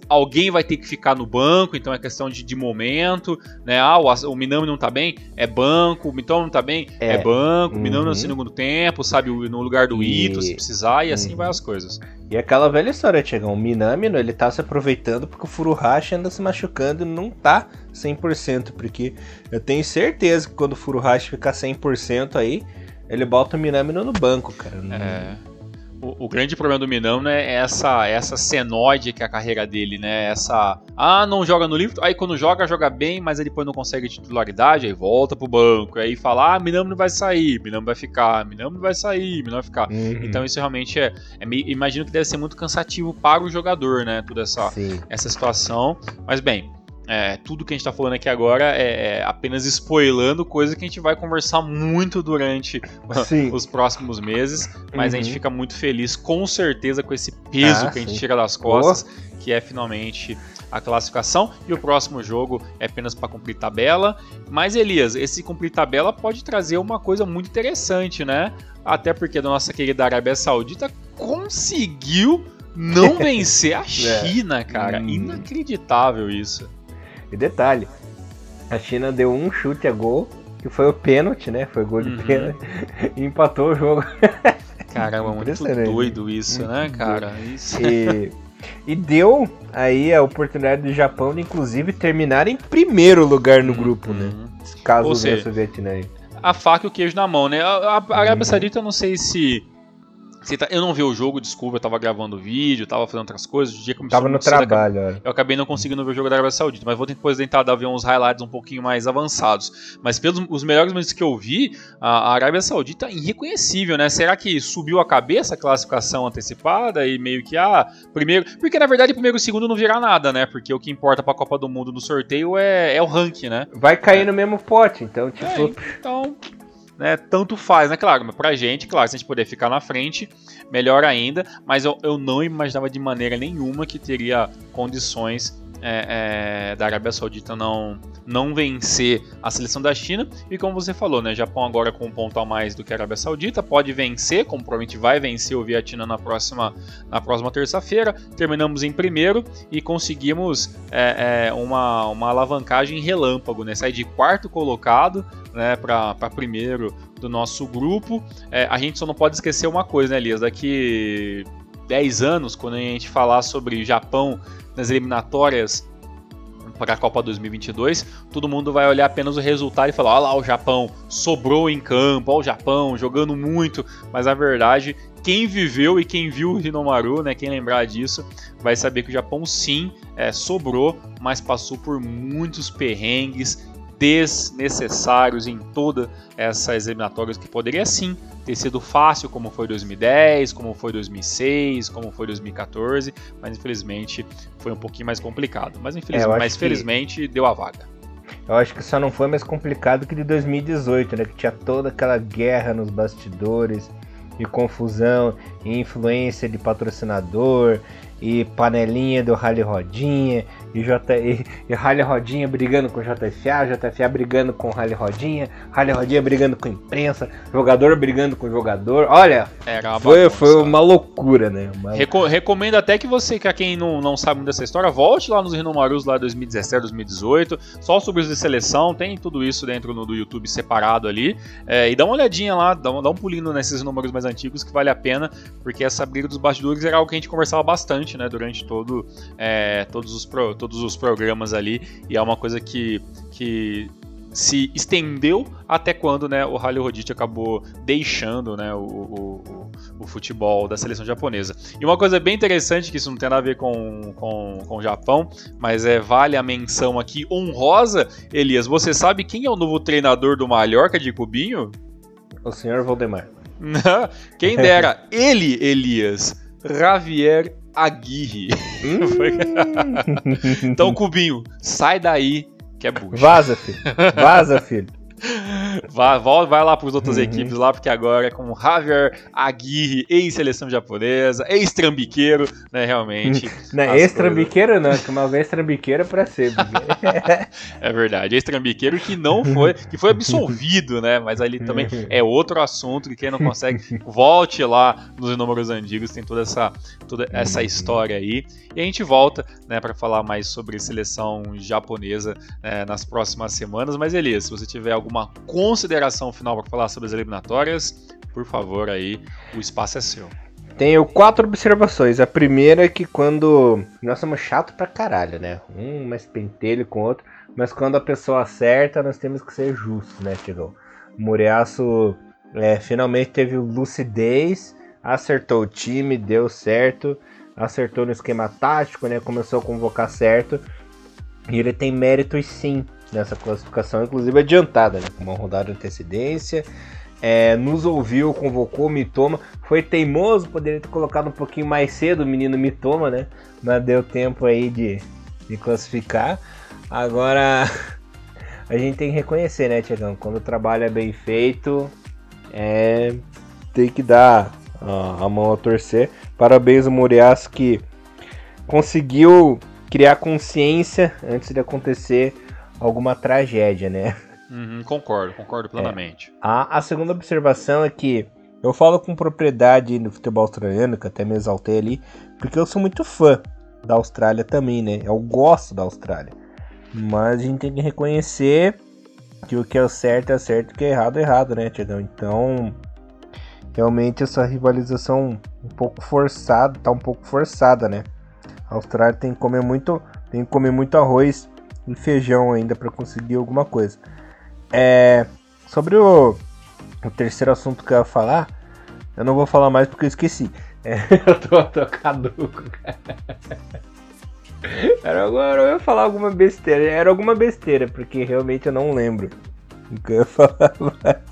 alguém vai ter que ficar no banco, então é questão de, de momento, né? Ah, o, o, Minami não tá bem, é banco, o Mitão não tá bem, é, é banco, uhum. o Minami no segundo tempo, sabe, no lugar do e... Ito, se precisar, e assim uhum. vai as coisas. E aquela velha história, Tiagão, o Minami, ele tá se aproveitando porque o Furuhashi anda se machucando e não tá 100%, porque eu tenho certeza que quando o Furuhashi ficar 100% aí, ele bota o Minami no banco, cara. É. O, o, grande problema do Minami né, é essa, essa senoide que é a carreira dele, né? Essa. Ah, não joga no livro. Aí quando joga, joga bem, mas aí depois não consegue titularidade, aí volta pro banco. Aí fala, ah, Minami não vai sair, Minami vai ficar, Minami não vai sair, Minami vai ficar. Uhum. Então isso realmente é, é meio, Imagino que deve ser muito cansativo para o jogador, né? Toda essa, essa situação. Mas bem, é, tudo que a gente está falando aqui agora é, é, apenas spoilando coisa que a gente vai conversar muito durante sim. os próximos meses, mas uhum. a gente uhum. fica muito feliz com certeza com esse peso ah, que a gente sim. tira das costas, que é finalmente a classificação e o próximo jogo é apenas para cumprir tabela. Mas Elias, esse cumprir tabela pode trazer uma coisa muito interessante, né? Até porque a nossa querida Arábia Saudita conseguiu não vencer a é. China, cara. Hum. Inacreditável isso. E detalhe, a China deu um chute a gol, que foi o pênalti, né? Foi gol de uhum. pênalti, e empatou o jogo. Caramba, muito doido isso, né, cara? Isso. E E deu aí a oportunidade do Japão de, inclusive, terminar em primeiro lugar no grupo, né? Uhum. Caso vença o Vietnã aí. A faca e o queijo na mão, né? A, a Arábia uhum. Saudita, eu não sei se Tá, eu não vi o jogo, desculpa, eu tava gravando vídeo, tava fazendo outras coisas. O dia que tava no trabalho, acabei, Eu acabei não conseguindo ver o jogo da Arábia Saudita, mas vou depois tentar dar ver uns highlights um pouquinho mais avançados. Mas pelos os melhores momentos que eu vi, a, a Arábia Saudita é irreconhecível, né? Será que subiu a cabeça a classificação antecipada e meio que, ah, primeiro. Porque na verdade, primeiro e segundo não virá nada, né? Porque o que importa pra Copa do Mundo no sorteio é, é o ranking, né? Vai cair é. no mesmo pote, então, tipo. É, então né, tanto faz, né? Claro, mas pra gente, claro, se a gente puder ficar na frente, melhor ainda. Mas eu, eu não imaginava de maneira nenhuma que teria condições é, é, da Arábia Saudita não, não vencer a seleção da China. E como você falou, né, Japão agora com um ponto a mais do que a Arábia Saudita, pode vencer, como provavelmente vai vencer o Vietnã na próxima, na próxima terça-feira. Terminamos em primeiro e conseguimos é, é uma, uma alavancagem relâmpago, né, sair de quarto colocado né, para primeiro do nosso grupo. É, a gente só não pode esquecer uma coisa, né, Elias? Daqui 10 anos, quando a gente falar sobre Japão nas eliminatórias para a Copa 2022, todo mundo vai olhar apenas o resultado e falar: olha lá, o Japão sobrou em campo, olha o Japão jogando muito, mas na verdade, quem viveu e quem viu o Hinomaru, né, quem lembrar disso, vai saber que o Japão sim é, sobrou, mas passou por muitos perrengues, desnecessários em todas essas eliminatórias que poderia sim ter sido fácil, como foi 2010, como foi 2006, como foi 2014, mas infelizmente foi um pouquinho mais complicado. Mas, infelizmente, é, mas que... felizmente deu a vaga. Eu acho que só não foi mais complicado que de 2018, né? Que tinha toda aquela guerra nos bastidores e confusão e influência de patrocinador e panelinha do Rally Rodinha e, J, e, e Rally Rodinha brigando com JFA, JFA brigando com o Rally Rodinha, Rally Rodinha brigando com imprensa, jogador brigando com jogador. Olha, uma foi, foi uma loucura, né? Uma... Reco recomendo até que você, que a quem não, não sabe muito dessa história, volte lá nos Renomarus lá 2017, 2018, só sobre os de seleção, tem tudo isso dentro no, do YouTube separado ali, é, e dá uma olhadinha lá, dá um, dá um pulinho nesses números mais antigos que vale a pena, porque essa briga dos bastidores era algo que a gente conversava bastante, né, durante todo, é, todos os pro, todos os programas ali, e é uma coisa que, que se estendeu até quando né, o Rally Rodite acabou deixando né, o, o, o, futebol da seleção japonesa. E uma coisa bem interessante, que isso não tem nada a ver com, com, com o Japão, mas é vale a menção aqui honrosa, Elias, você sabe quem é o novo treinador do Mallorca de Cubinho? O senhor Valdemar. quem dera, ele, Elias, Javier Aguirre. Hum. então, Cubinho, sai daí que é bucha. Vaza, filho. Vaza, filho. Vai, vai lá para as outras uhum. equipes lá, porque agora é com Javier Aguirre, ex-seleção japonesa, ex-trambiqueiro, né, realmente. Não, ex-trambiqueiro não, que uma vez trambiqueiro para ser. é verdade, ex-trambiqueiro que não foi, que foi absolvido, né, mas ali também é outro assunto que quem não consegue, volte lá nos números antigos, tem toda essa, toda essa história aí. E a gente volta, né, para falar mais sobre seleção japonesa né, nas próximas semanas, mas Elias, se você tiver algum alguma consideração final para falar sobre as eliminatórias, por favor, aí o espaço é seu. Tenho quatro observações. A primeira é que quando. Nós somos chato pra caralho, né? Um mais pentelho com o outro. Mas quando a pessoa acerta, nós temos que ser justos, né, Tigão? O Muriaço é, finalmente teve lucidez, acertou o time, deu certo, acertou no esquema tático, né? Começou a convocar certo. E ele tem méritos sim nessa classificação, inclusive adiantada, né, com uma rodada de antecedência. É, nos ouviu, convocou Mitoma. Foi teimoso, poderia ter colocado um pouquinho mais cedo o menino Mitoma, né? Mas deu tempo aí de, de classificar. Agora, a gente tem que reconhecer, né, Tiagão? Quando o trabalho é bem feito, é, tem que dar ó, a mão a torcer. Parabéns ao Morias que conseguiu criar consciência antes de acontecer alguma tragédia, né? Uhum, concordo, concordo plenamente. É. A, a segunda observação é que eu falo com propriedade no futebol australiano, que até me exaltei ali, porque eu sou muito fã da Austrália também, né? Eu gosto da Austrália. Mas a gente tem que reconhecer que o que é certo é certo e o que é errado é errado, né, Tiagão? Então, realmente essa rivalização um pouco forçada, tá um pouco forçada, né? A Austrália tem que comer muito, tem que comer muito arroz e feijão ainda para conseguir alguma coisa. É, sobre o, o, terceiro assunto que eu ia falar, eu não vou falar mais porque eu esqueci. É, eu tô, tô caduco, cara. Era agora eu ia falar alguma besteira. Era alguma besteira, porque realmente eu não lembro. O que eu ia falar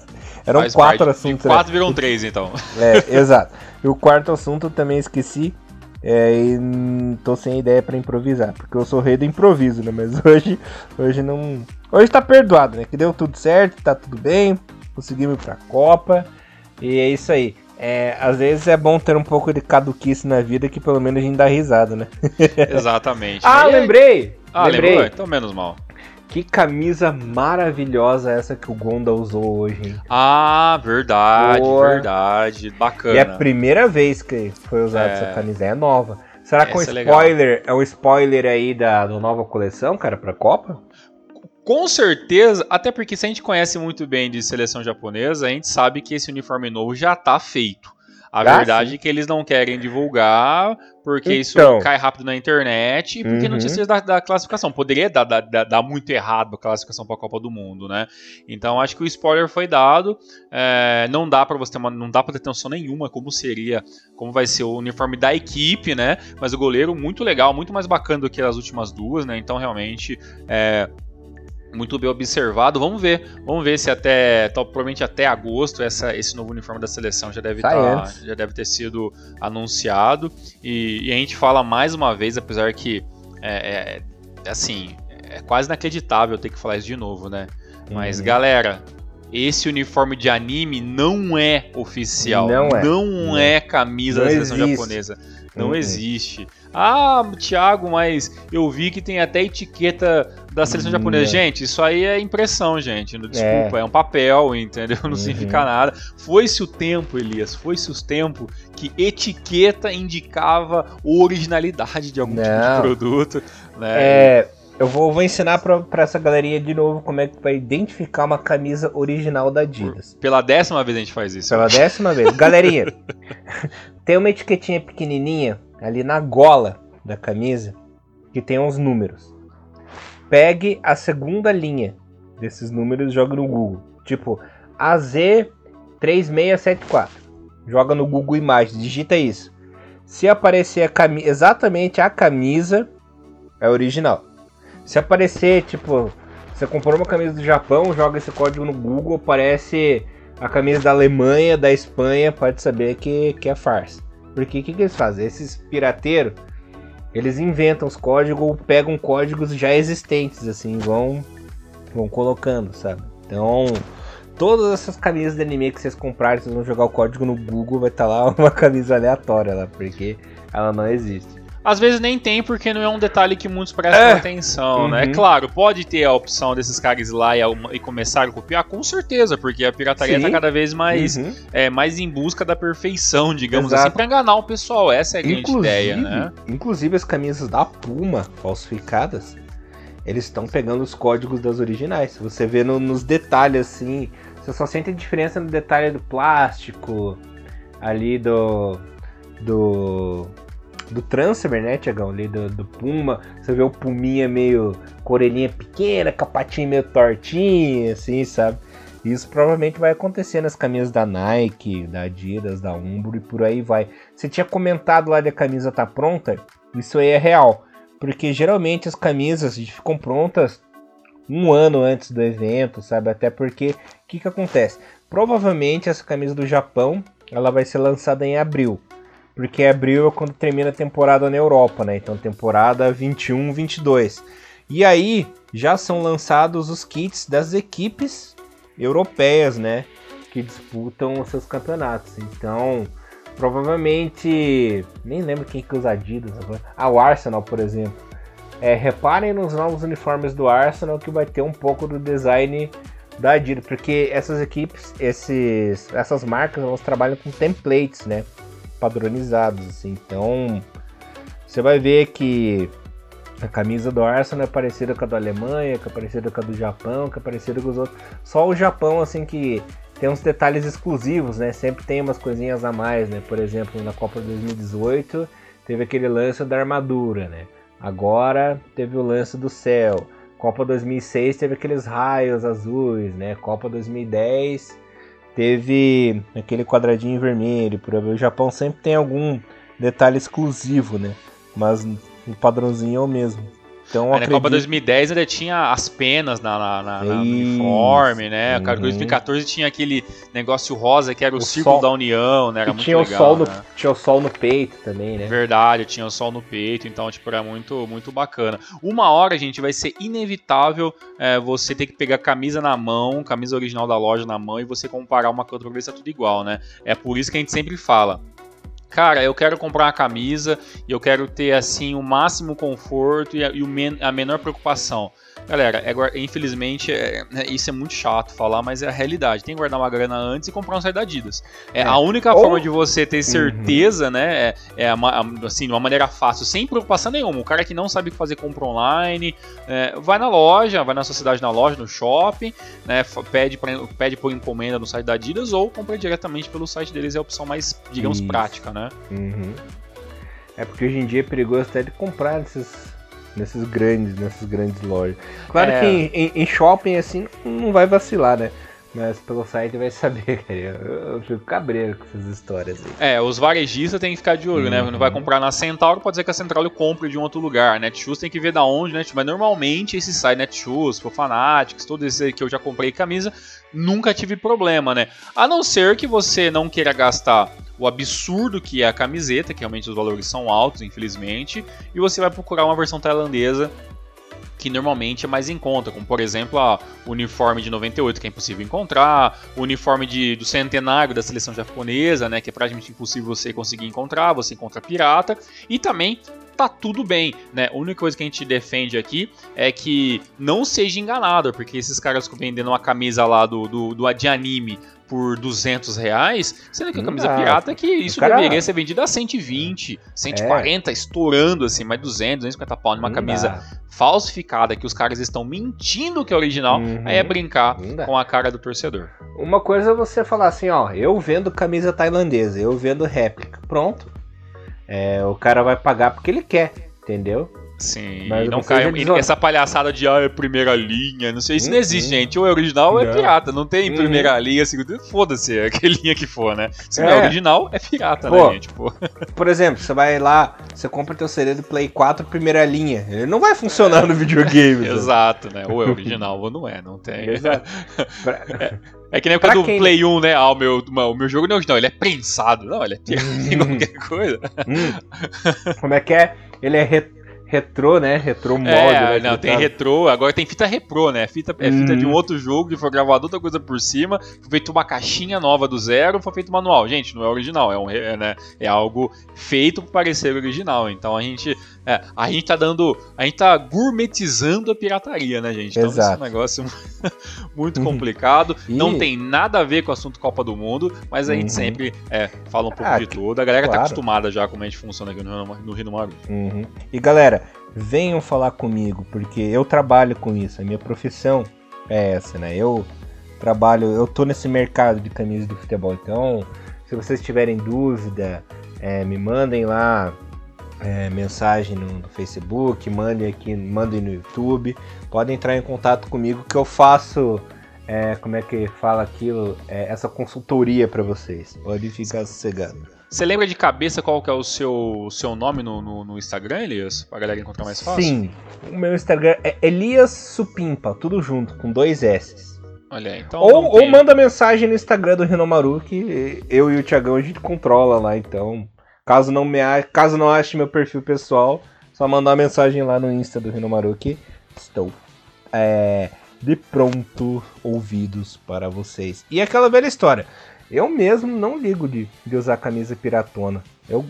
Eram Faz quatro parte. assuntos. E quatro né? viram três, então. É, exato. E o quarto assunto eu também esqueci. É, e tô sem ideia para improvisar, porque eu sou rei do improviso, né? Mas hoje, hoje não. Hoje tá perdoado, né? Que deu tudo certo, tá tudo bem, conseguimos ir pra Copa. E é isso aí. É, às vezes é bom ter um pouco de caduquice na vida que pelo menos a gente dá risada, né? Exatamente. ah, lembrei! Ah, lembrei. lembrou? Então menos mal. Que camisa maravilhosa essa que o Gonda usou hoje, hein? Ah, verdade, Boa. verdade. Bacana. E é a primeira vez que foi usada é... essa camisa, é nova. Será que um é spoiler é, é um spoiler aí da, da nova coleção, cara, pra Copa? Com certeza, até porque se a gente conhece muito bem de seleção japonesa, a gente sabe que esse uniforme novo já tá feito. A ah, verdade sim. é que eles não querem divulgar porque então. isso cai rápido na internet e porque uhum. não tinha certeza da, da, classificação. Poderia dar, dar, dar, muito errado a classificação para a Copa do Mundo, né? Então acho que o spoiler foi dado. É, não dá para você ter uma, não dá para ter noção nenhuma como seria, como vai ser o uniforme da equipe, né? Mas o goleiro muito legal, muito mais bacana do que as últimas duas, né? Então realmente é, muito bem observado. Vamos ver, vamos ver se até, provavelmente até agosto, essa, esse novo uniforme da seleção já deve, tá, já deve ter sido anunciado. E, e, a gente fala mais uma vez, apesar que é, é, assim, é quase inacreditável ter que falar isso de novo, né? Mas uhum. galera, esse uniforme de anime não é oficial. Não é, não é camisa não da seleção existe. japonesa. Não uhum. existe. Ah, Thiago, mas eu vi que tem até etiqueta da seleção uhum. japonesa. Gente, isso aí é impressão, gente. Desculpa, é, é um papel, entendeu? Não uhum. significa nada. Foi-se o tempo, Elias, foi-se o tempo que etiqueta indicava originalidade de algum não. tipo de produto. Né? É, eu vou, vou ensinar pra, pra essa galerinha de novo como é que vai identificar uma camisa original da Adidas. Pela décima vez a gente faz isso. Pela décima vez. Galerinha, tem uma etiquetinha pequenininha ali na gola da camisa que tem uns números. Pegue a segunda linha desses números e joga no Google. Tipo, AZ3674. Joga no Google Imagens, digita isso. Se aparecer a exatamente a camisa, é original. Se aparecer, tipo, você comprou uma camisa do Japão, joga esse código no Google, aparece a camisa da Alemanha, da Espanha, pode saber que, que é farsa. Porque o que, que eles fazem? Esses pirateiros, eles inventam os códigos pegam códigos já existentes, assim, vão, vão colocando, sabe? Então, todas essas camisas de anime que vocês comprarem, vocês vão jogar o código no Google, vai estar tá lá uma camisa aleatória lá, porque ela não existe. Às vezes nem tem, porque não é um detalhe que muitos prestam é. atenção, uhum. né? É claro, pode ter a opção desses caras ir lá e, e começar a copiar, com certeza, porque a pirataria está cada vez mais, uhum. é, mais em busca da perfeição, digamos assim, Exato. assim, para enganar o pessoal. Essa é a grande inclusive, ideia, né? Inclusive as camisas da Puma falsificadas, eles estão pegando os códigos das originais. Você vê no, nos detalhes assim, você só sente a diferença no detalhe do plástico, ali do. do do transfer, né, Tiagão? Ali do, do, Puma. Você vê o Puminha meio com orelhinha pequena, capatinho meio tortinho, assim, sabe? Isso provavelmente vai acontecer nas camisas da Nike, da Adidas, da Umbro e por aí vai. Você tinha comentado lá de a camisa tá pronta? Isso aí é real. Porque geralmente as camisas ficam prontas um ano antes do evento, sabe? Até porque, o que, que acontece? Provavelmente essa camisa do Japão ela vai ser lançada em abril. Porque abril é quando termina a temporada na Europa, né? Então temporada 21, 22. E aí já são lançados os kits das equipes europeias, né? Que disputam os seus campeonatos. Então, provavelmente. Nem lembro quem que usa Adidas agora. Ah, o Arsenal, por exemplo. É, reparem nos novos uniformes do Arsenal que vai ter um pouco do design da Adidas, porque essas equipes, esses, essas marcas, elas trabalham com templates, né? Padronizados. Assim. Então, você vai ver que a camisa do Arsenal é parecida com a da Alemanha, que é parecida com a do Japão, que é parecida com os outros. Só o Japão, assim, que tem uns detalhes exclusivos, né? Sempre tem umas coisinhas a mais, né? Por exemplo, na Copa 2018 teve aquele lance da armadura, né? Agora teve o lance do céu. Copa 2006 teve aqueles raios azuis, né? Copa 2010 teve aquele quadradinho vermelho. O Japão sempre tem algum detalhe exclusivo, né? Mas o padrãozinho é o mesmo. Então, acredito... Na Copa 2010 ainda tinha as penas na, na, na, na uniforme, né? Uhum. 2014 tinha aquele negócio rosa que era o, o Círculo sol... da União, né? Era muito tinha legal. O sol né? no, tinha o sol no peito também, né? Verdade, tinha o sol no peito, então, tipo, era muito, muito bacana. Uma hora, gente, vai ser inevitável é, você ter que pegar a camisa na mão, camisa original da loja na mão e você comparar uma com outra pra ver se é tudo igual, né? É por isso que a gente sempre fala cara, eu quero comprar uma camisa e eu quero ter assim o máximo conforto e a, e a menor preocupação. Galera, é, infelizmente, é, é, isso é muito chato falar, mas é a realidade. Tem que guardar uma grana antes e comprar um site da Adidas. É, é. A única Ou... forma de você ter uhum. certeza, uhum. né, é, é assim, de uma maneira fácil, sem preocupação nenhuma. O cara que não sabe fazer compra online, é, vai na loja, vai na sociedade na loja, no shopping, né, pede, pra, pede por encomenda no site da Adidas ou compra diretamente pelo site deles, é a opção mais, digamos, isso. prática, né? Uhum. É porque hoje em dia é perigoso até de comprar esses nesses grandes, nessas grandes lojas. Claro é... que em, em, shopping assim não vai vacilar, né? Mas pelo site vai saber, cara. Eu, eu fico cabreiro com essas histórias aí. É, os varejistas tem que ficar de olho, uhum. né? Não vai comprar na Centauro, pode ser que a Centauro compre de um outro lugar. Netshoes tem que ver da onde, né? Mas normalmente esse site Netshoes, Fanatics, todos esses que eu já comprei camisa, nunca tive problema, né? A não ser que você não queira gastar o absurdo que é a camiseta, que realmente os valores são altos, infelizmente, e você vai procurar uma versão tailandesa que normalmente é mais em conta, como por exemplo a uniforme de 98 que é impossível encontrar, o uniforme de, do centenário da seleção japonesa, né, que é praticamente impossível você conseguir encontrar, você encontra pirata, e também tá tudo bem, né? A única coisa que a gente defende aqui é que não seja enganado, porque esses caras vendendo uma camisa lá do, do, do de anime por 200 reais, sendo que a camisa não, pirata é que isso cara... deveria ser vendida a 120, 140, é. estourando assim, mais 200, 250 pau numa não camisa dá. falsificada que os caras estão mentindo que é original, uhum. aí é brincar com a cara do torcedor. Uma coisa é você falar assim, ó, eu vendo camisa tailandesa, eu vendo réplica, pronto. É, o cara vai pagar porque ele quer, entendeu? Sim, Mas não cai essa palhaçada de ah, é primeira linha, não sei, isso não existe, uhum. gente. Ou é original ou é pirata, não tem uhum. primeira linha, segunda, foda-se, é que linha que for, né? Se não é, é original, é pirata, né, Pô, né, gente? Pô. Por exemplo, você vai lá, você compra teu CD do Play 4 primeira linha, ele não vai funcionar é. no videogame. Exato, né? Ou é original ou não é, não tem. É que nem o do quem... Play 1, né? Ah, o meu, o meu jogo não é original, ele é prensado. Não, ele é pirata hum. qualquer coisa. Hum. Como é que é? Ele é retrô, né? Retrô mod. É, né, não, tem retrô, agora tem fita repro, né? Fita, é fita hum. de um outro jogo que foi gravado outra coisa por cima, foi feito uma caixinha nova do zero, foi feito manual. Gente, não é original, é, um, é, né, é algo feito para parecer original. Então a gente é, a gente tá dando. A gente tá gourmetizando a pirataria, né, gente? Então Exato. esse é um negócio muito uhum. complicado. e... Não tem nada a ver com o assunto Copa do Mundo, mas a gente uhum. sempre é, fala um pouco ah, de tudo. A galera tá claro. tá acostumada já como a gente funciona aqui no, no Rio do Maru. Uhum. E galera, venham falar comigo, porque eu trabalho com isso. A minha profissão é essa, né? Eu trabalho, eu tô nesse mercado de camisas do futebol. Então, se vocês tiverem dúvida, é, me mandem lá é, mensagem no, Facebook, mandem aqui, mandem no YouTube. Podem entrar em contato comigo que eu faço, é, como é que fala aquilo, é, essa consultoria para vocês. Pode ficar sossegado. Você lembra de cabeça qual que é o seu, seu nome no, no, no Instagram, Elias? Pra galera encontrar mais fácil? Sim, o meu Instagram é Elias Supimpa, tudo junto, com dois S. Olha aí, então. Ou, ou manda mensagem no Instagram do Renomaru que eu e o Thiagão a gente controla lá, então Caso não me caso não ache meu perfil pessoal, só mandar uma mensagem lá no Insta do Rinomaru que estou é, de pronto ouvidos para vocês. E aquela velha história. Eu mesmo não ligo de, de usar camisa piratona. Eu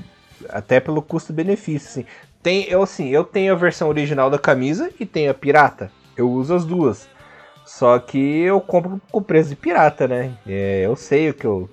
até pelo custo-benefício, assim. Tem, eu assim, eu tenho a versão original da camisa e tenho a pirata. Eu uso as duas. Só que eu compro com preço de pirata, né? É, eu sei o que eu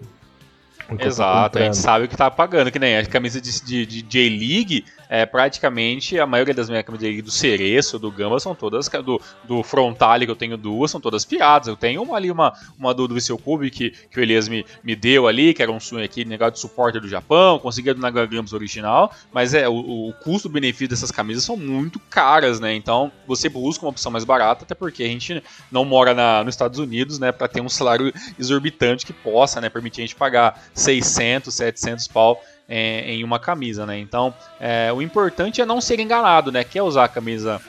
Exato, a gente sabe o que tá pagando, que nem a camisa de, de, J-League, é, praticamente a maioria das minhas camisas do Cereço, do Gamba, são todas, do, do Frontale que eu tenho duas, são todas piradas. Eu tenho uma ali, uma, uma do, do Viseu Cube que, que o Elias me, me deu ali, que era um sonho aqui, negócio de suporte do Japão, consegui do Nagagamos original, mas é, o, o custo-benefício dessas camisas são muito caras, né? Então você busca uma opção mais barata, até porque a gente não mora na, nos Estados Unidos, né, para ter um salário exorbitante que possa, né, permitir a gente pagar 600, 700 pau é, em uma camisa, né? Então, é, o importante é não ser enganado, né? Quer usar a camisa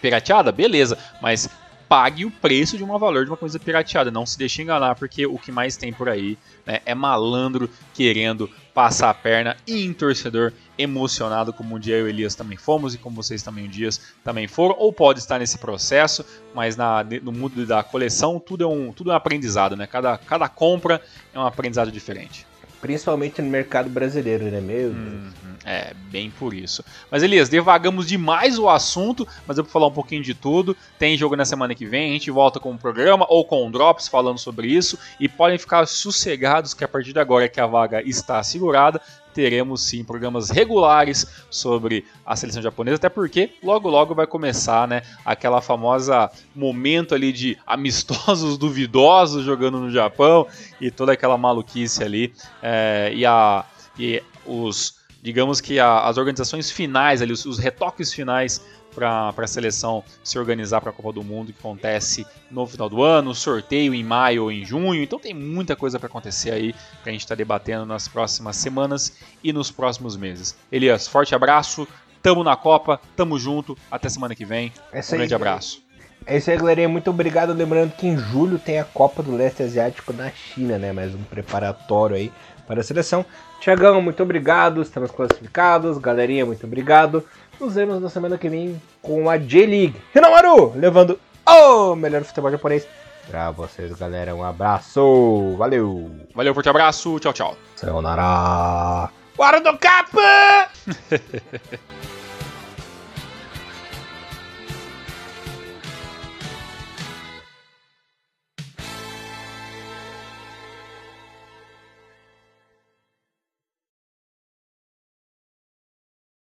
pirateada? Beleza, mas pague o preço de um valor de uma camisa pirateada. Não se deixe enganar, porque o que mais tem por aí né, é malandro querendo passar a perna e em torcedor emocionado, como um dia eu e Elias também fomos e como vocês também um dia também foram, ou pode estar nesse processo, mas na, no mundo da coleção tudo é um, tudo é um aprendizado, né? Cada, cada compra é um aprendizado diferente. Principalmente no mercado brasileiro, né mesmo? Uhum, é, bem por isso. Mas Elias, devagamos demais o assunto, mas eu vou falar um pouquinho de tudo. Tem jogo na semana que vem, a gente volta com um programa ou com um Drops falando sobre isso. E podem ficar sossegados que a partir de agora que a vaga está segurada, teremos sim programas regulares sobre a seleção japonesa, até porque logo logo vai começar, né, aquela famosa momento ali de amistosos duvidosos jogando no Japão e toda aquela maluquice ali é, e a e os digamos que a, as organizações finais ali, os, os retoques finais para a seleção se organizar para a Copa do Mundo, que acontece no final do ano, sorteio em maio ou em junho. Então tem muita coisa para acontecer aí que a gente está debatendo nas próximas semanas e nos próximos meses. Elias, forte abraço, tamo na Copa, tamo junto, até semana que vem. É um grande abraço. É isso aí, galerinha. Muito obrigado. Lembrando que em julho tem a Copa do Leste Asiático na China, né? Mais um preparatório aí para a seleção. Tiagão, muito obrigado. Estamos classificados. Galerinha, muito obrigado. Nos vemos na semana que vem com a J-League. Renomaru levando o melhor futebol japonês pra vocês, galera. Um abraço. Valeu. Valeu, forte abraço. Tchau, tchau. Sayonara. Guarda do capa!